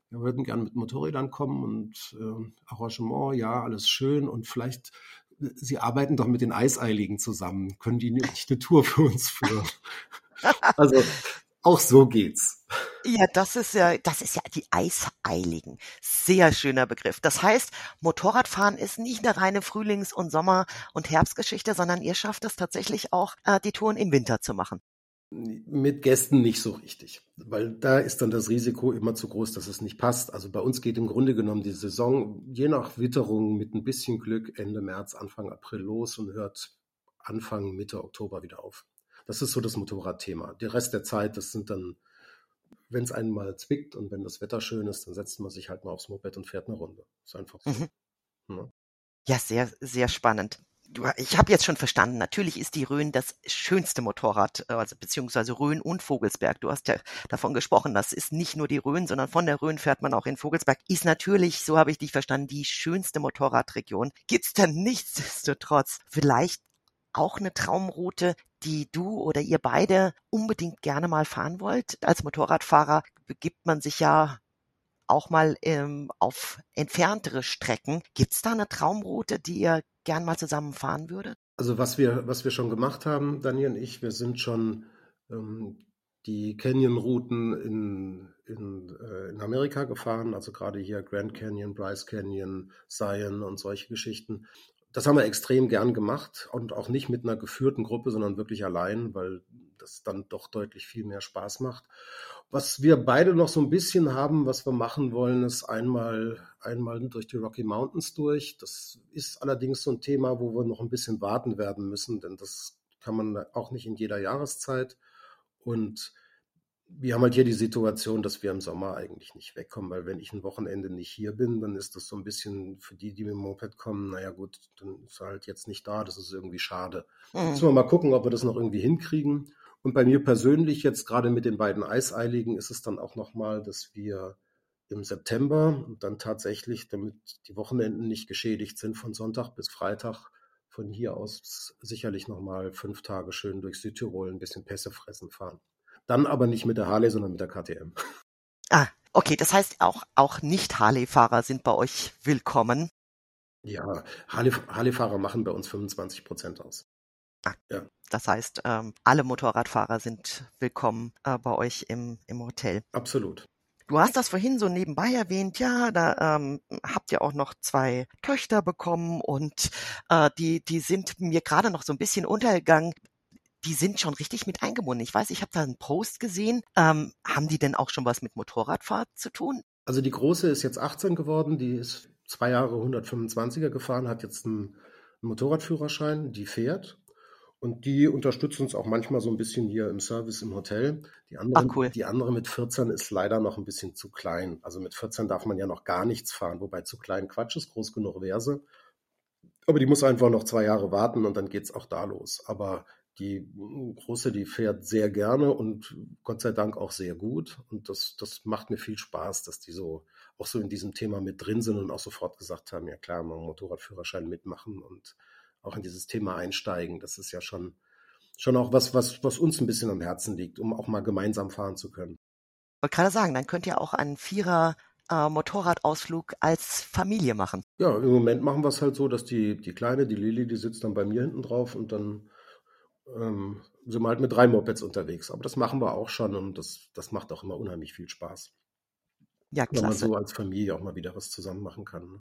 wir würden gerne mit Motorrädern kommen und äh, Arrangement, ja, alles schön. Und vielleicht, äh, Sie arbeiten doch mit den Eiseiligen zusammen. Können die nicht eine Tour für uns führen? also auch so geht's.
Ja, das ist ja, das ist ja die Eiseiligen. Sehr schöner Begriff. Das heißt, Motorradfahren ist nicht eine reine Frühlings- und Sommer- und Herbstgeschichte, sondern ihr schafft es tatsächlich auch, äh, die Touren im Winter zu machen.
Mit Gästen nicht so richtig, weil da ist dann das Risiko immer zu groß, dass es nicht passt. Also bei uns geht im Grunde genommen die Saison je nach Witterung mit ein bisschen Glück Ende März, Anfang April los und hört Anfang, Mitte Oktober wieder auf. Das ist so das Motorradthema. Der Rest der Zeit, das sind dann, wenn es einen mal zwickt und wenn das Wetter schön ist, dann setzt man sich halt mal aufs Moped und fährt eine Runde. Ist einfach so. Mhm.
Ja. ja, sehr, sehr spannend. Du, ich habe jetzt schon verstanden, natürlich ist die Rhön das schönste Motorrad, äh, also beziehungsweise Rhön und Vogelsberg. Du hast ja davon gesprochen, das ist nicht nur die Rhön, sondern von der Rhön fährt man auch in Vogelsberg. Ist natürlich, so habe ich dich verstanden, die schönste Motorradregion. Gibt's denn nichtsdestotrotz vielleicht auch eine Traumroute, die du oder ihr beide unbedingt gerne mal fahren wollt? Als Motorradfahrer begibt man sich ja auch mal ähm, auf entferntere Strecken. Gibt es da eine Traumroute, die ihr gern mal zusammen fahren würdet?
Also was wir, was wir schon gemacht haben, Daniel und ich, wir sind schon ähm, die Canyon-Routen in, in, äh, in Amerika gefahren, also gerade hier Grand Canyon, Bryce Canyon, Zion und solche Geschichten das haben wir extrem gern gemacht und auch nicht mit einer geführten Gruppe, sondern wirklich allein, weil das dann doch deutlich viel mehr Spaß macht. Was wir beide noch so ein bisschen haben, was wir machen wollen, ist einmal, einmal durch die Rocky Mountains durch. Das ist allerdings so ein Thema, wo wir noch ein bisschen warten werden müssen, denn das kann man auch nicht in jeder Jahreszeit. Und wir haben halt hier die Situation, dass wir im Sommer eigentlich nicht wegkommen, weil wenn ich ein Wochenende nicht hier bin, dann ist das so ein bisschen für die, die mit dem Moped kommen, naja gut, dann ist er halt jetzt nicht da, das ist irgendwie schade. Mhm. Müssen wir mal gucken, ob wir das noch irgendwie hinkriegen. Und bei mir persönlich jetzt gerade mit den beiden Eiseiligen ist es dann auch nochmal, dass wir im September dann tatsächlich, damit die Wochenenden nicht geschädigt sind, von Sonntag bis Freitag von hier aus sicherlich nochmal fünf Tage schön durch Südtirol ein bisschen Pässe fressen fahren. Dann aber nicht mit der Harley, sondern mit der KTM.
Ah, okay. Das heißt auch, auch nicht Harley-Fahrer sind bei euch willkommen.
Ja, Harley-Fahrer machen bei uns 25 Prozent aus.
Ah, ja. Das heißt, ähm, alle Motorradfahrer sind willkommen äh, bei euch im, im Hotel.
Absolut.
Du hast das vorhin so nebenbei erwähnt, ja, da ähm, habt ihr auch noch zwei Töchter bekommen und äh, die, die sind mir gerade noch so ein bisschen untergegangen. Die sind schon richtig mit eingebunden. Ich weiß, ich habe da einen Post gesehen. Ähm, haben die denn auch schon was mit Motorradfahrt zu tun?
Also die große ist jetzt 18 geworden, die ist zwei Jahre 125er gefahren, hat jetzt einen Motorradführerschein, die fährt und die unterstützen uns auch manchmal so ein bisschen hier im Service im Hotel. Die andere,
Ach, cool.
die andere mit 14 ist leider noch ein bisschen zu klein. Also mit 14 darf man ja noch gar nichts fahren, wobei zu klein Quatsch ist, groß genug wäre sie. Aber die muss einfach noch zwei Jahre warten und dann geht es auch da los. Aber die große, die fährt sehr gerne und Gott sei Dank auch sehr gut. Und das, das macht mir viel Spaß, dass die so auch so in diesem Thema mit drin sind und auch sofort gesagt haben, ja klar, mal Motorradführerschein mitmachen und auch in dieses Thema einsteigen. Das ist ja schon, schon auch was, was, was uns ein bisschen am Herzen liegt, um auch mal gemeinsam fahren zu können.
Ich wollte gerade sagen, dann könnt ihr auch einen Vierer äh, Motorradausflug als Familie machen.
Ja, im Moment machen wir es halt so, dass die, die Kleine, die Lili, die sitzt dann bei mir hinten drauf und dann ähm, sind wir halt mit drei Mopeds unterwegs. Aber das machen wir auch schon und das, das macht auch immer unheimlich viel Spaß.
Ja, klasse.
Wenn man so als Familie auch mal wieder was zusammen machen kann. Ne?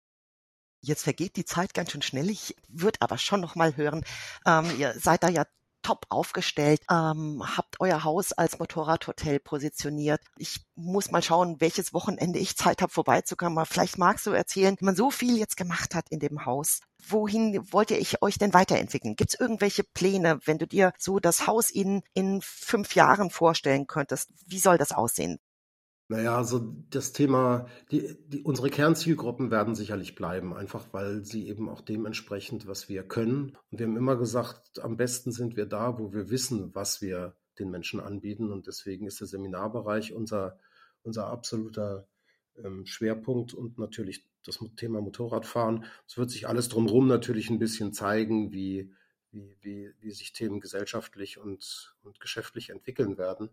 Jetzt vergeht die Zeit ganz schön schnell. Ich würde aber schon noch mal hören, ähm, ihr seid da ja top aufgestellt, ähm, habt euer Haus als Motorradhotel positioniert. Ich muss mal schauen, welches Wochenende ich Zeit habe, vorbeizukommen. Aber vielleicht magst du erzählen, wie man so viel jetzt gemacht hat in dem Haus. Wohin wollt ihr euch denn weiterentwickeln? Gibt es irgendwelche Pläne, wenn du dir so das Haus in, in fünf Jahren vorstellen könntest? Wie soll das aussehen?
Naja, also das Thema, die, die, unsere Kernzielgruppen werden sicherlich bleiben, einfach weil sie eben auch dementsprechend, was wir können. Und wir haben immer gesagt, am besten sind wir da, wo wir wissen, was wir den Menschen anbieten. Und deswegen ist der Seminarbereich unser, unser absoluter ähm, Schwerpunkt und natürlich das Thema Motorradfahren. Es wird sich alles drumherum natürlich ein bisschen zeigen, wie, wie, wie, wie sich Themen gesellschaftlich und, und geschäftlich entwickeln werden.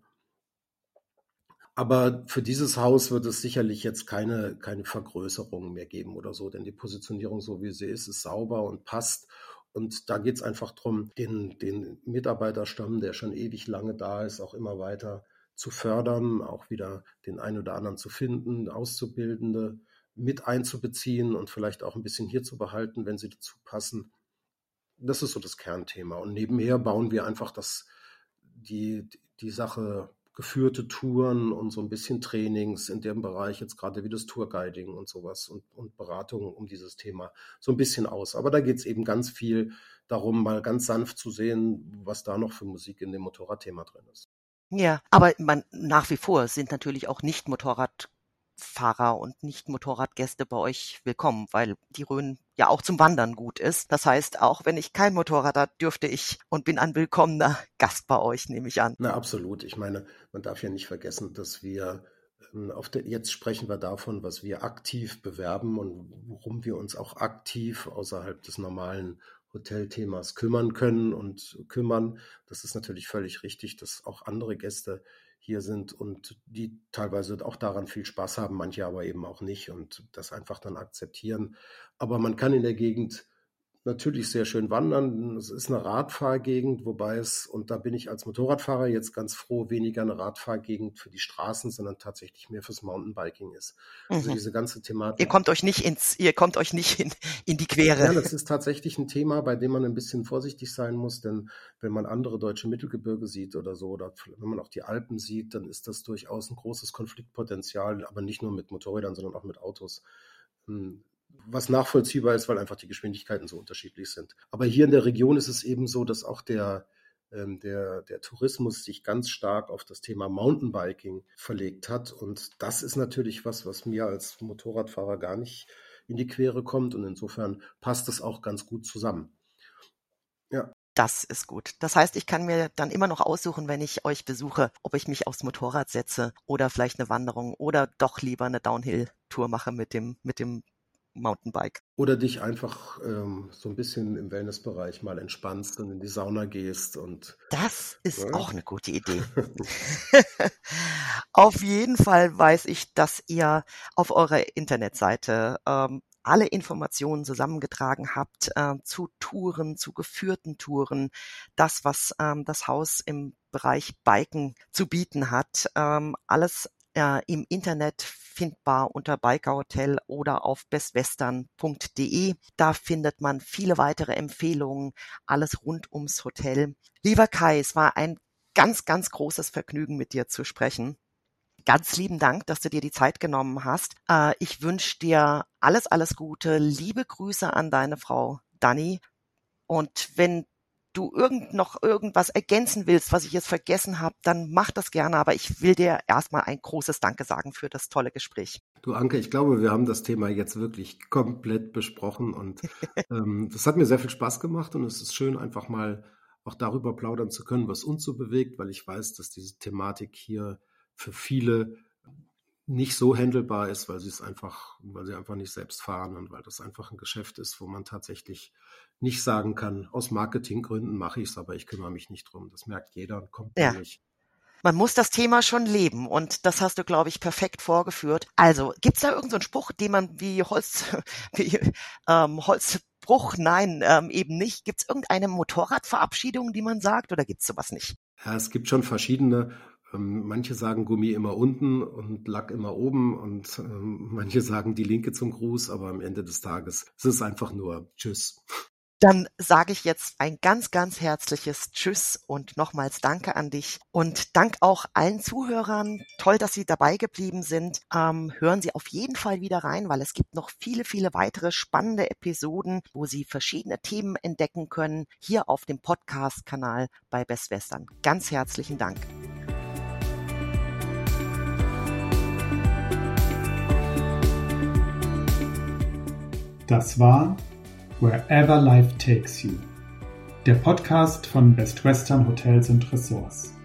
Aber für dieses Haus wird es sicherlich jetzt keine, keine Vergrößerung mehr geben oder so, denn die Positionierung, so wie sie ist, ist sauber und passt. Und da geht es einfach darum, den, den Mitarbeiterstamm, der schon ewig lange da ist, auch immer weiter zu fördern, auch wieder den einen oder anderen zu finden, Auszubildende mit einzubeziehen und vielleicht auch ein bisschen hier zu behalten, wenn sie dazu passen. Das ist so das Kernthema. Und nebenher bauen wir einfach das, die, die Sache geführte Touren und so ein bisschen Trainings in dem Bereich, jetzt gerade wie das Tourguiding und sowas und, und Beratungen um dieses Thema so ein bisschen aus. Aber da geht es eben ganz viel darum, mal ganz sanft zu sehen, was da noch für Musik in dem Motorradthema drin ist.
Ja, aber man, nach wie vor sind natürlich auch nicht Motorrad Fahrer und Nicht-Motorradgäste bei euch willkommen, weil die Rhön ja auch zum Wandern gut ist. Das heißt, auch wenn ich kein Motorrad habe, dürfte ich und bin ein willkommener Gast bei euch, nehme ich an.
Na, absolut. Ich meine, man darf ja nicht vergessen, dass wir ähm, der, jetzt sprechen wir davon, was wir aktiv bewerben und worum wir uns auch aktiv außerhalb des normalen Hotelthemas kümmern können und kümmern. Das ist natürlich völlig richtig, dass auch andere Gäste hier sind und die teilweise auch daran viel Spaß haben, manche aber eben auch nicht und das einfach dann akzeptieren. Aber man kann in der Gegend natürlich sehr schön wandern. Es ist eine Radfahrgegend, wobei es, und da bin ich als Motorradfahrer jetzt ganz froh, weniger eine Radfahrgegend für die Straßen, sondern tatsächlich mehr fürs Mountainbiking ist. Also mhm. diese ganze Thematik.
Ihr kommt euch nicht ins, ihr kommt euch nicht in, in die Quere.
Ja, das ist tatsächlich ein Thema, bei dem man ein bisschen vorsichtig sein muss, denn wenn man andere deutsche Mittelgebirge sieht oder so, oder wenn man auch die Alpen sieht, dann ist das durchaus ein großes Konfliktpotenzial, aber nicht nur mit Motorrädern, sondern auch mit Autos hm, was nachvollziehbar ist, weil einfach die Geschwindigkeiten so unterschiedlich sind. Aber hier in der Region ist es eben so, dass auch der, ähm, der, der Tourismus sich ganz stark auf das Thema Mountainbiking verlegt hat. Und das ist natürlich was, was mir als Motorradfahrer gar nicht in die Quere kommt. Und insofern passt das auch ganz gut zusammen.
Ja. Das ist gut. Das heißt, ich kann mir dann immer noch aussuchen, wenn ich euch besuche, ob ich mich aufs Motorrad setze oder vielleicht eine Wanderung oder doch lieber eine Downhill-Tour mache mit dem, mit dem Mountainbike.
Oder dich einfach ähm, so ein bisschen im Wellnessbereich mal entspannst und in die Sauna gehst und.
Das ist ja. auch eine gute Idee. auf jeden Fall weiß ich, dass ihr auf eurer Internetseite ähm, alle Informationen zusammengetragen habt äh, zu Touren, zu geführten Touren, das, was ähm, das Haus im Bereich Biken zu bieten hat. Ähm, alles äh, im Internet findbar unter Biker Hotel oder auf bestwestern.de. Da findet man viele weitere Empfehlungen, alles rund ums Hotel. Lieber Kai, es war ein ganz, ganz großes Vergnügen, mit dir zu sprechen. Ganz lieben Dank, dass du dir die Zeit genommen hast. Äh, ich wünsche dir alles, alles Gute. Liebe Grüße an deine Frau Dani. Und wenn du irgend noch irgendwas ergänzen willst, was ich jetzt vergessen habe, dann mach das gerne. Aber ich will dir erstmal ein großes Danke sagen für das tolle Gespräch.
Du Anke, ich glaube, wir haben das Thema jetzt wirklich komplett besprochen und ähm, das hat mir sehr viel Spaß gemacht und es ist schön, einfach mal auch darüber plaudern zu können, was uns so bewegt, weil ich weiß, dass diese Thematik hier für viele nicht so handelbar ist, weil sie es einfach, weil sie einfach nicht selbst fahren und weil das einfach ein Geschäft ist, wo man tatsächlich nicht sagen kann, aus Marketinggründen mache ich es, aber ich kümmere mich nicht drum. Das merkt jeder und kommt ja. nicht.
Man muss das Thema schon leben und das hast du, glaube ich, perfekt vorgeführt. Also, gibt's da irgendeinen so Spruch, den man wie Holz, wie ähm, Holzbruch, nein, ähm, eben nicht. Gibt's irgendeine Motorradverabschiedung, die man sagt oder gibt's sowas nicht?
Ja, es gibt schon verschiedene. Ähm, manche sagen Gummi immer unten und Lack immer oben und ähm, manche sagen die Linke zum Gruß, aber am Ende des Tages es ist es einfach nur Tschüss.
Dann sage ich jetzt ein ganz, ganz herzliches Tschüss und nochmals Danke an dich und Dank auch allen Zuhörern. Toll, dass Sie dabei geblieben sind. Ähm, hören Sie auf jeden Fall wieder rein, weil es gibt noch viele, viele weitere spannende Episoden, wo Sie verschiedene Themen entdecken können, hier auf dem Podcast-Kanal bei Best Western. Ganz herzlichen Dank.
Das war Wherever Life Takes You, der Podcast von Best Western Hotels und Ressorts.